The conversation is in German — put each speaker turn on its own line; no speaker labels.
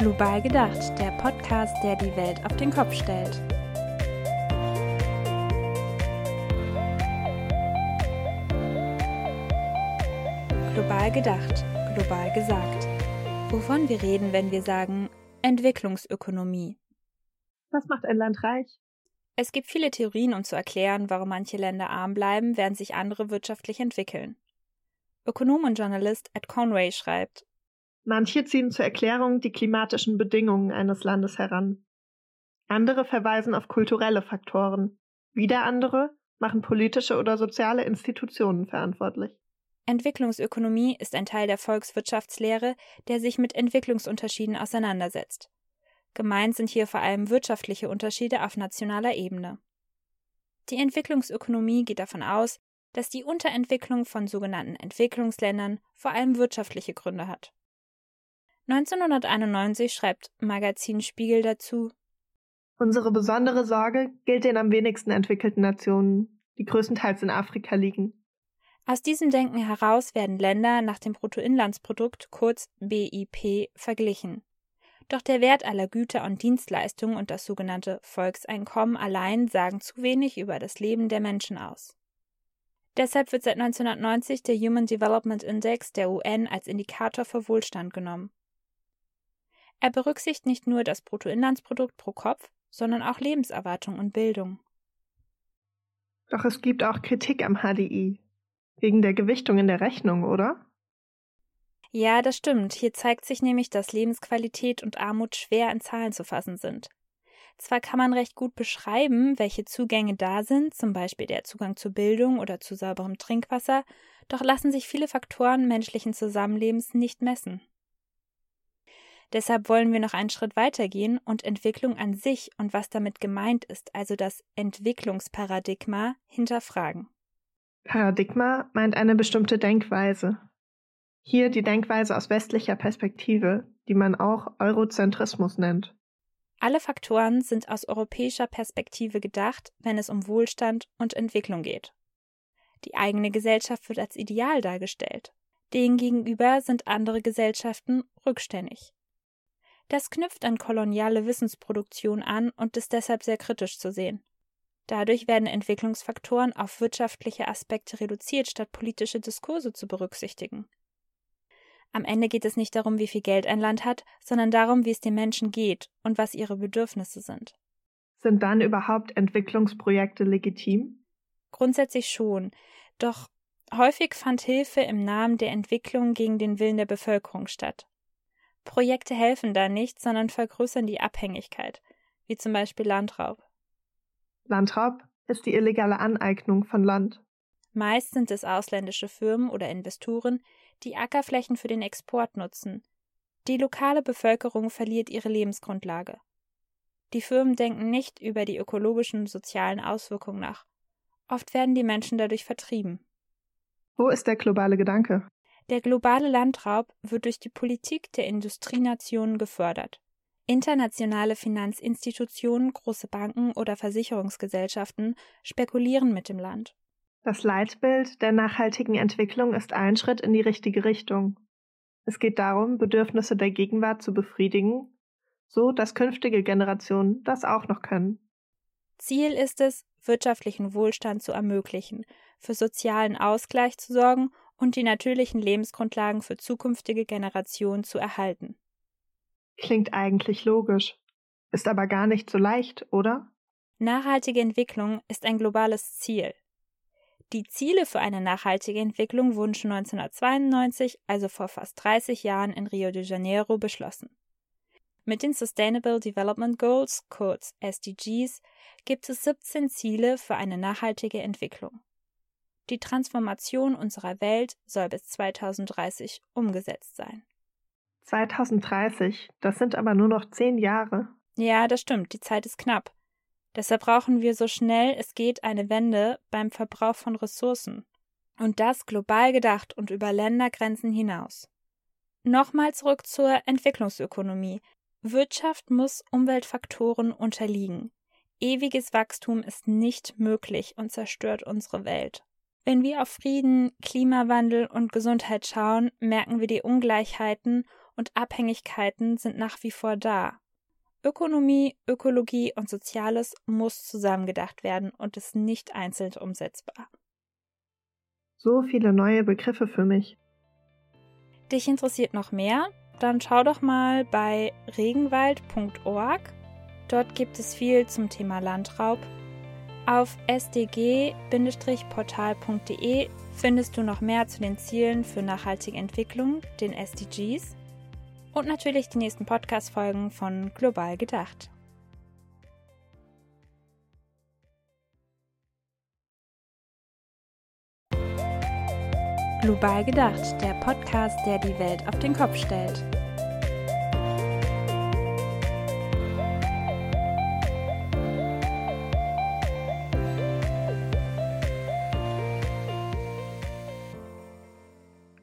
Global gedacht, der Podcast, der die Welt auf den Kopf stellt. Global gedacht, global gesagt. Wovon wir reden, wenn wir sagen Entwicklungsökonomie.
Was macht ein Land reich?
Es gibt viele Theorien, um zu erklären, warum manche Länder arm bleiben, während sich andere wirtschaftlich entwickeln. Ökonom und Journalist Ed Conway schreibt,
Manche ziehen zur Erklärung die klimatischen Bedingungen eines Landes heran. Andere verweisen auf kulturelle Faktoren. Wieder andere machen politische oder soziale Institutionen verantwortlich.
Entwicklungsökonomie ist ein Teil der Volkswirtschaftslehre, der sich mit Entwicklungsunterschieden auseinandersetzt. Gemeint sind hier vor allem wirtschaftliche Unterschiede auf nationaler Ebene. Die Entwicklungsökonomie geht davon aus, dass die Unterentwicklung von sogenannten Entwicklungsländern vor allem wirtschaftliche Gründe hat. 1991 schreibt Magazin Spiegel dazu
Unsere besondere Sorge gilt den am wenigsten entwickelten Nationen, die größtenteils in Afrika liegen.
Aus diesem Denken heraus werden Länder nach dem Bruttoinlandsprodukt kurz BIP verglichen. Doch der Wert aller Güter und Dienstleistungen und das sogenannte Volkseinkommen allein sagen zu wenig über das Leben der Menschen aus. Deshalb wird seit 1990 der Human Development Index der UN als Indikator für Wohlstand genommen. Er berücksichtigt nicht nur das Bruttoinlandsprodukt pro Kopf, sondern auch Lebenserwartung und Bildung.
Doch es gibt auch Kritik am HDI. Wegen der Gewichtung in der Rechnung, oder?
Ja, das stimmt. Hier zeigt sich nämlich, dass Lebensqualität und Armut schwer in Zahlen zu fassen sind. Zwar kann man recht gut beschreiben, welche Zugänge da sind, zum Beispiel der Zugang zu Bildung oder zu sauberem Trinkwasser, doch lassen sich viele Faktoren menschlichen Zusammenlebens nicht messen. Deshalb wollen wir noch einen Schritt weitergehen und Entwicklung an sich und was damit gemeint ist, also das Entwicklungsparadigma, hinterfragen.
Paradigma meint eine bestimmte Denkweise. Hier die Denkweise aus westlicher Perspektive, die man auch Eurozentrismus nennt.
Alle Faktoren sind aus europäischer Perspektive gedacht, wenn es um Wohlstand und Entwicklung geht. Die eigene Gesellschaft wird als Ideal dargestellt. Demgegenüber sind andere Gesellschaften rückständig. Das knüpft an koloniale Wissensproduktion an und ist deshalb sehr kritisch zu sehen. Dadurch werden Entwicklungsfaktoren auf wirtschaftliche Aspekte reduziert, statt politische Diskurse zu berücksichtigen. Am Ende geht es nicht darum, wie viel Geld ein Land hat, sondern darum, wie es den Menschen geht und was ihre Bedürfnisse sind.
Sind dann überhaupt Entwicklungsprojekte legitim?
Grundsätzlich schon, doch häufig fand Hilfe im Namen der Entwicklung gegen den Willen der Bevölkerung statt. Projekte helfen da nicht, sondern vergrößern die Abhängigkeit, wie zum Beispiel Landraub.
Landraub ist die illegale Aneignung von Land.
Meist sind es ausländische Firmen oder Investoren, die Ackerflächen für den Export nutzen. Die lokale Bevölkerung verliert ihre Lebensgrundlage. Die Firmen denken nicht über die ökologischen und sozialen Auswirkungen nach. Oft werden die Menschen dadurch vertrieben.
Wo ist der globale Gedanke?
Der globale Landraub wird durch die Politik der Industrienationen gefördert. Internationale Finanzinstitutionen, große Banken oder Versicherungsgesellschaften spekulieren mit dem Land.
Das Leitbild der nachhaltigen Entwicklung ist ein Schritt in die richtige Richtung. Es geht darum, Bedürfnisse der Gegenwart zu befriedigen, so dass künftige Generationen das auch noch können.
Ziel ist es, wirtschaftlichen Wohlstand zu ermöglichen, für sozialen Ausgleich zu sorgen und die natürlichen Lebensgrundlagen für zukünftige Generationen zu erhalten.
Klingt eigentlich logisch, ist aber gar nicht so leicht, oder?
Nachhaltige Entwicklung ist ein globales Ziel. Die Ziele für eine nachhaltige Entwicklung wurden schon 1992, also vor fast 30 Jahren in Rio de Janeiro, beschlossen. Mit den Sustainable Development Goals, kurz SDGs, gibt es 17 Ziele für eine nachhaltige Entwicklung. Die Transformation unserer Welt soll bis 2030 umgesetzt sein.
2030, das sind aber nur noch zehn Jahre.
Ja, das stimmt, die Zeit ist knapp. Deshalb brauchen wir so schnell es geht eine Wende beim Verbrauch von Ressourcen. Und das global gedacht und über Ländergrenzen hinaus. Nochmal zurück zur Entwicklungsökonomie. Wirtschaft muss Umweltfaktoren unterliegen. Ewiges Wachstum ist nicht möglich und zerstört unsere Welt. Wenn wir auf Frieden, Klimawandel und Gesundheit schauen, merken wir die Ungleichheiten und Abhängigkeiten sind nach wie vor da. Ökonomie, Ökologie und Soziales muss zusammengedacht werden und ist nicht einzeln umsetzbar.
So viele neue Begriffe für mich.
Dich interessiert noch mehr? Dann schau doch mal bei regenwald.org. Dort gibt es viel zum Thema Landraub. Auf sdg-portal.de findest du noch mehr zu den Zielen für nachhaltige Entwicklung, den SDGs und natürlich die nächsten Podcast-Folgen von Global Gedacht. Global Gedacht, der Podcast, der die Welt auf den Kopf stellt.